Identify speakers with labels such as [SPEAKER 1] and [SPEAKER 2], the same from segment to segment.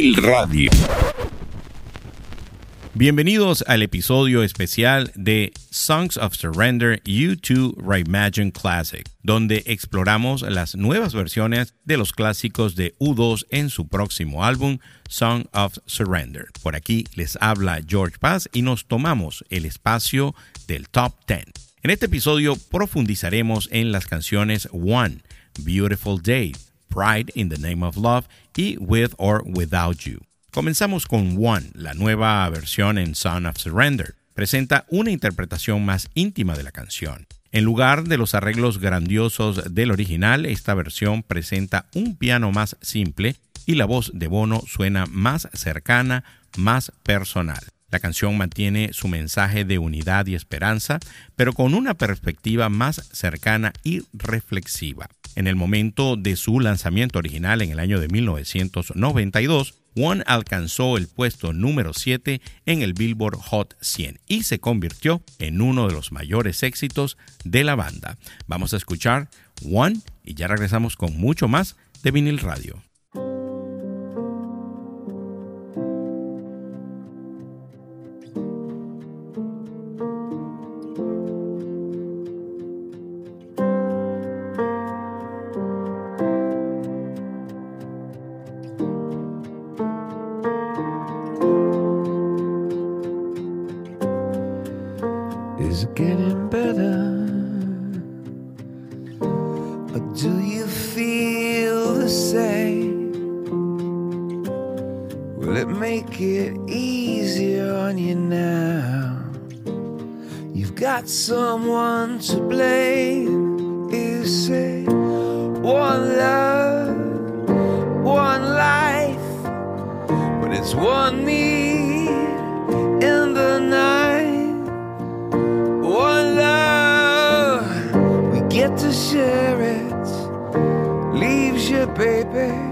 [SPEAKER 1] Radio.
[SPEAKER 2] Bienvenidos al episodio especial de Songs of Surrender U2 Reimagine Classic, donde exploramos las nuevas versiones de los clásicos de U2 en su próximo álbum Song of Surrender. Por aquí les habla George Paz y nos tomamos el espacio del Top 10. En este episodio profundizaremos en las canciones One, Beautiful Day, Pride in the Name of Love y With or Without You. Comenzamos con One, la nueva versión en Son of Surrender. Presenta una interpretación más íntima de la canción. En lugar de los arreglos grandiosos del original, esta versión presenta un piano más simple y la voz de Bono suena más cercana, más personal. La canción mantiene su mensaje de unidad y esperanza, pero con una perspectiva más cercana y reflexiva. En el momento de su lanzamiento original en el año de 1992, One alcanzó el puesto número 7 en el Billboard Hot 100 y se convirtió en uno de los mayores éxitos de la banda. Vamos a escuchar One y ya regresamos con mucho más de vinil radio.
[SPEAKER 3] Will it make it easier on you now? You've got someone to blame. You say, one love, one life, but it's one me in the night. One love, we get to share it. Leaves you, baby.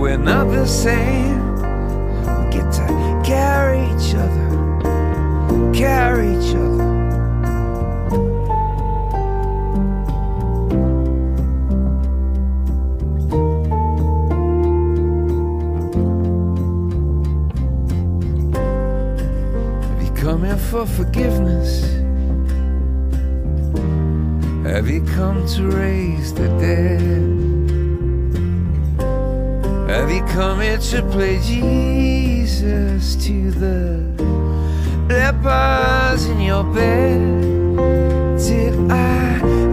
[SPEAKER 3] We're not the same. We get to carry each other, carry each other. Have you come here for forgiveness? Have you come to raise the dead? Come here to play Jesus to the lepers in your bed? Did I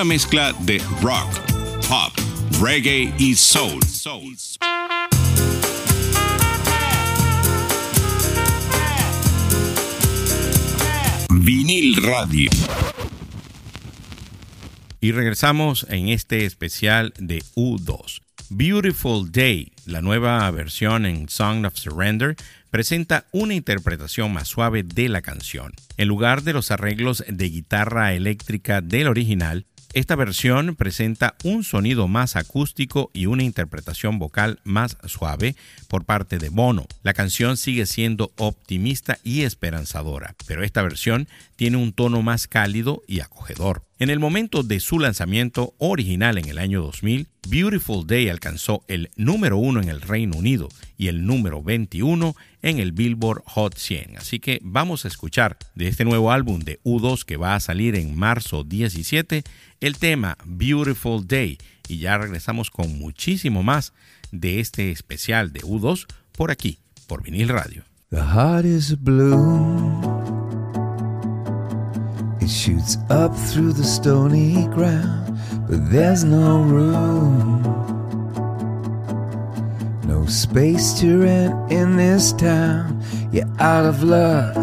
[SPEAKER 1] una mezcla de rock, pop, reggae y soul. Vinil Radio.
[SPEAKER 2] Y regresamos en este especial de U2. Beautiful Day, la nueva versión en Song of Surrender, presenta una interpretación más suave de la canción. En lugar de los arreglos de guitarra eléctrica del original, esta versión presenta un sonido más acústico y una interpretación vocal más suave por parte de Bono. La canción sigue siendo optimista y esperanzadora, pero esta versión tiene un tono más cálido y acogedor. En el momento de su lanzamiento original en el año 2000, Beautiful Day alcanzó el número uno en el Reino Unido y el número 21 en el Billboard Hot 100. Así que vamos a escuchar de este nuevo álbum de U2 que va a salir en marzo 17 el tema Beautiful Day y ya regresamos con muchísimo más de este especial de U2 por aquí, por Vinil Radio.
[SPEAKER 3] The is blue. Shoots up through the stony ground, but there's no room. No space to rent in this town. You're out of luck.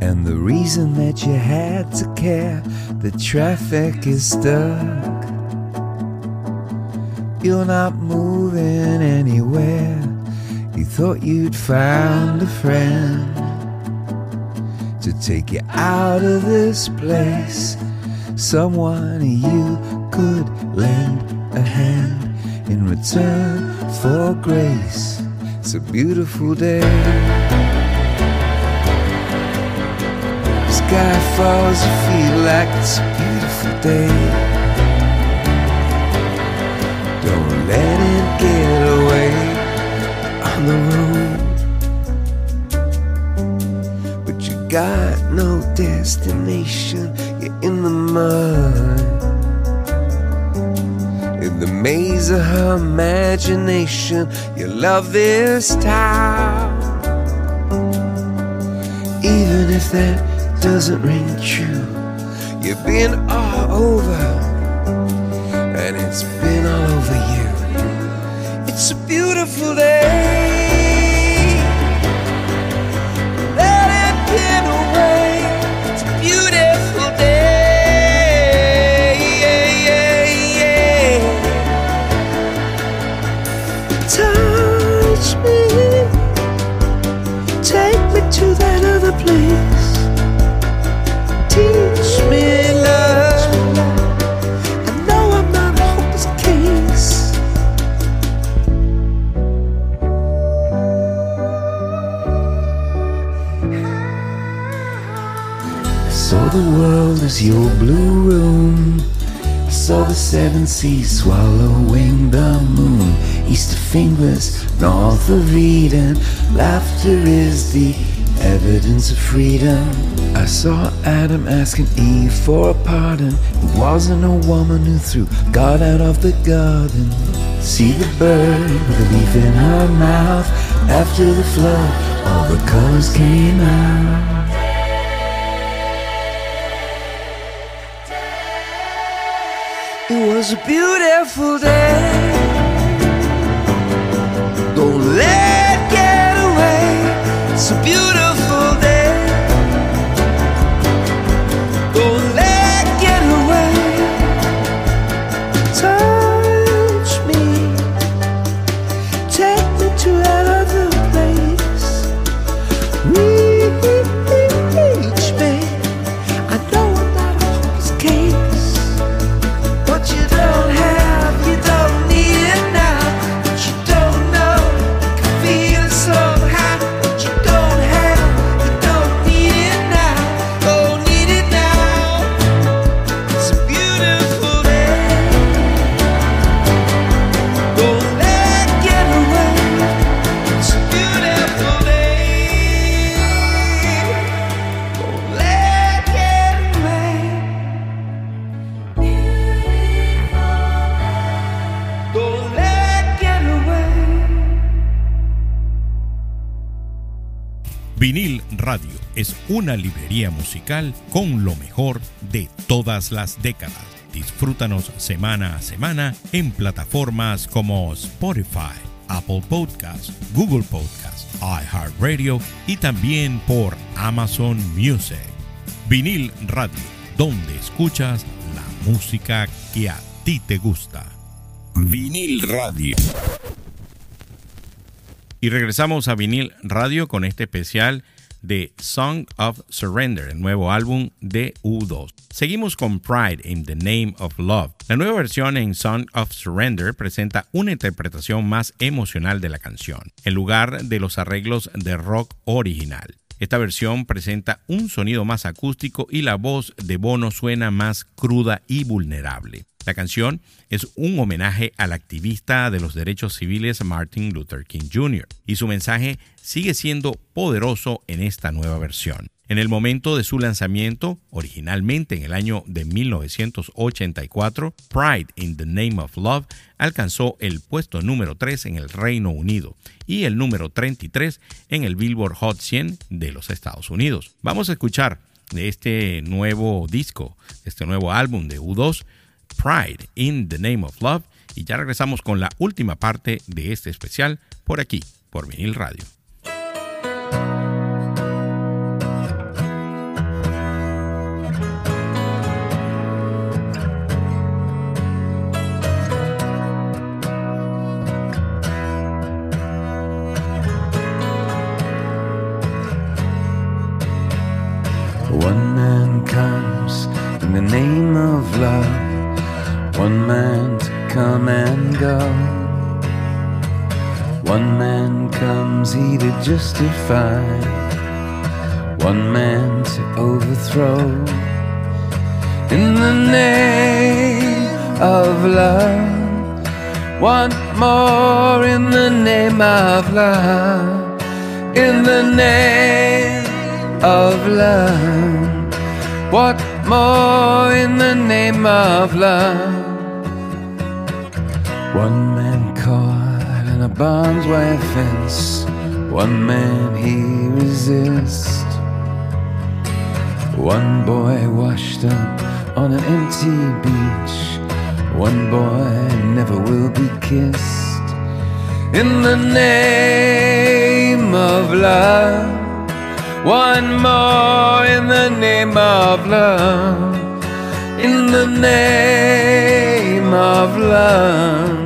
[SPEAKER 3] And the reason that you had to care, the traffic is stuck. You're not moving anywhere. You thought you'd found a friend to take you out of this place. Someone you could lend a hand in return for grace. It's a beautiful day. Sky falls, you feel like it's a beautiful day. Destination, you're in the mud. In the maze of her imagination, you love this town. Even if that doesn't ring true, you've been all over, and it's been all over you. It's a beautiful day. Seven swallowing the moon. East of fingers, north of Eden. Laughter is the evidence of freedom. I saw Adam asking Eve for a pardon. It wasn't a woman who threw God out of the garden. See the bird with a leaf in her mouth. After the flood, all the colors came out. Was a beautiful day. Don't let
[SPEAKER 2] es una librería musical con lo mejor de todas las décadas. Disfrútanos semana a semana en plataformas como Spotify, Apple Podcasts, Google Podcasts, iHeartRadio y también por Amazon Music. Vinil Radio, donde escuchas la música que a ti te gusta. Vinil Radio. Y regresamos a Vinil Radio con este especial de Song of Surrender, el nuevo álbum de U2. Seguimos con Pride in the Name of Love. La nueva versión en Song of Surrender presenta una interpretación más emocional de la canción, en lugar de los arreglos de rock original. Esta versión presenta un sonido más acústico y la voz de Bono suena más cruda y vulnerable. La canción es un homenaje al activista de los derechos civiles Martin Luther King Jr. y su mensaje sigue siendo poderoso en esta nueva versión. En el momento de su lanzamiento, originalmente en el año de 1984, Pride in the Name of Love alcanzó el puesto número 3 en el Reino Unido y el número 33 en el Billboard Hot 100 de los Estados Unidos. Vamos a escuchar de este nuevo disco, este nuevo álbum de U2, Pride in the Name of Love, y ya regresamos con la última parte de este especial por aquí, por Vinil Radio.
[SPEAKER 3] One man comes in the name of love, one man to come and go. One man comes he to justify, one man to overthrow. In the name of love, one more in the name of love, in the name of love. What more in the name of love? One man caught in a barbed wire fence, one man he resists. One boy washed up on an empty beach, one boy never will be kissed. In the name of love. One more in the name of love. In the name of love.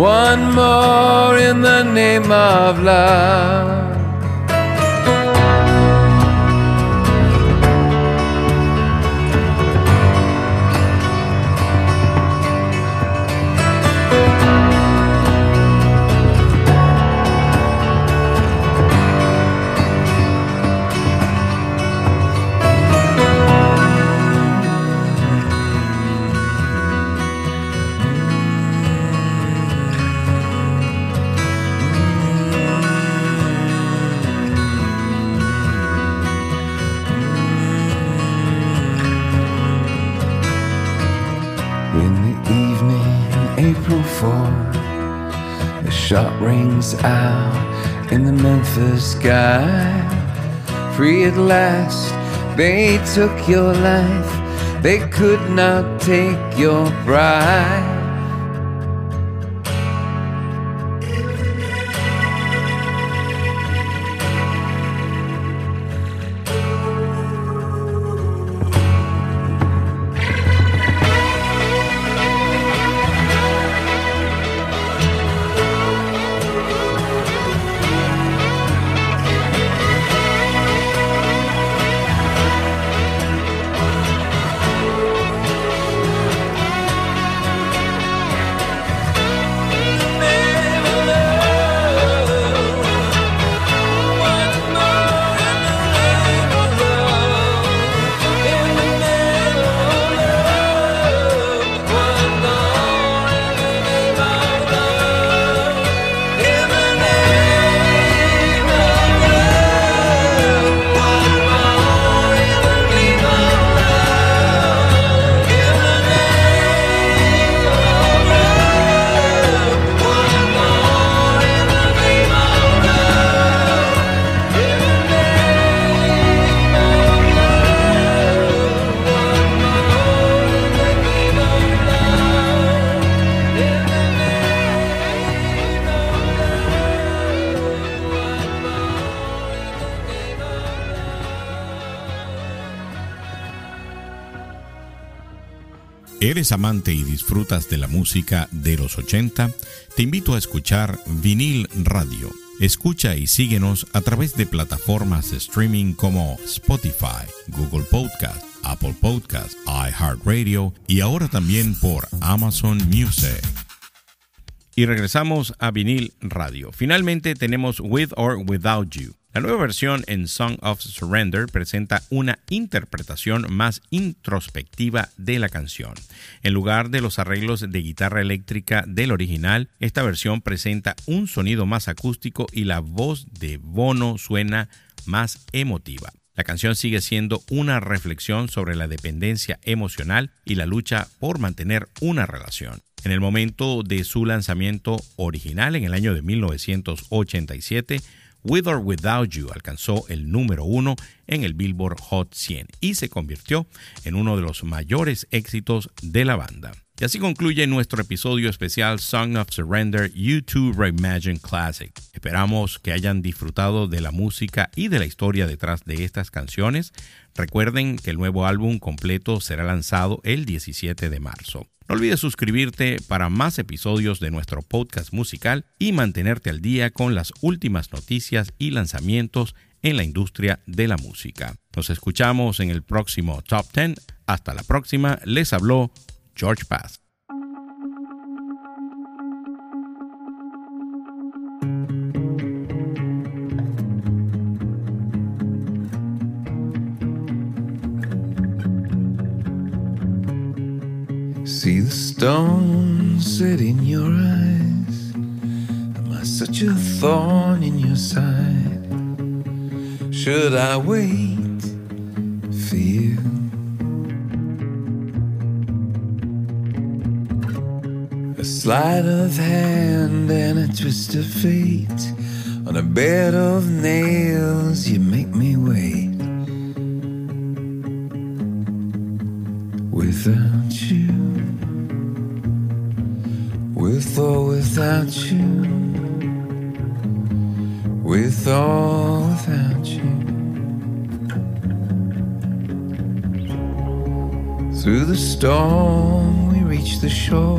[SPEAKER 3] One more in the name of love. Evening, April 4, the shot rings out in the Memphis sky. Free at last, they took your life, they could not take your bride.
[SPEAKER 2] ¿Eres amante y disfrutas de la música de los 80? Te invito a escuchar Vinil Radio. Escucha y síguenos a través de plataformas de streaming como Spotify, Google Podcast, Apple Podcast, iHeartRadio y ahora también por Amazon Music. Y regresamos a Vinil Radio. Finalmente tenemos With or Without You. La nueva versión en Song of Surrender presenta una interpretación más introspectiva de la canción. En lugar de los arreglos de guitarra eléctrica del original, esta versión presenta un sonido más acústico y la voz de Bono suena más emotiva. La canción sigue siendo una reflexión sobre la dependencia emocional y la lucha por mantener una relación. En el momento de su lanzamiento original en el año de 1987, With or Without You alcanzó el número uno en el Billboard Hot 100 y se convirtió en uno de los mayores éxitos de la banda. Y así concluye nuestro episodio especial Song of Surrender U2 Reimagine Classic. Esperamos que hayan disfrutado de la música y de la historia detrás de estas canciones. Recuerden que el nuevo álbum completo será lanzado el 17 de marzo. No olvides suscribirte para más episodios de nuestro podcast musical y mantenerte al día con las últimas noticias y lanzamientos en la industria de la música. Nos escuchamos en el próximo Top 10. Hasta la próxima. Les habló George Pass.
[SPEAKER 3] Stone set in your eyes. Am I such a thorn in your side? Should I wait for you? A sleight of hand and a twist of fate. On a bed of nails, you make me wait. Without you, without you, with or without you. Through the storm, we reach the shore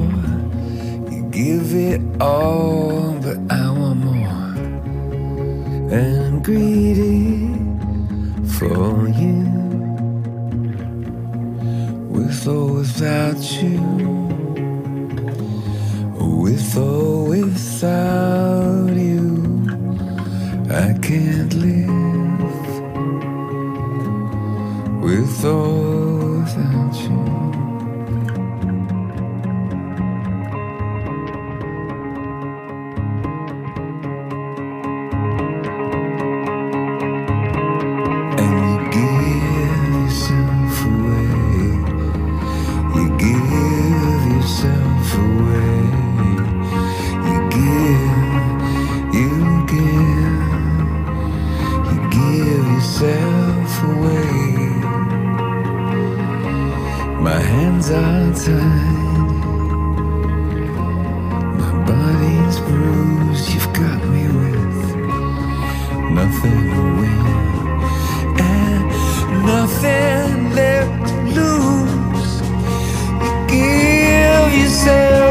[SPEAKER 3] You give it all, but I want more. And greedy without you. I can't live. With or My hands are tied, my body's bruised. You've got me with nothing to win and nothing left to lose. You give yourself.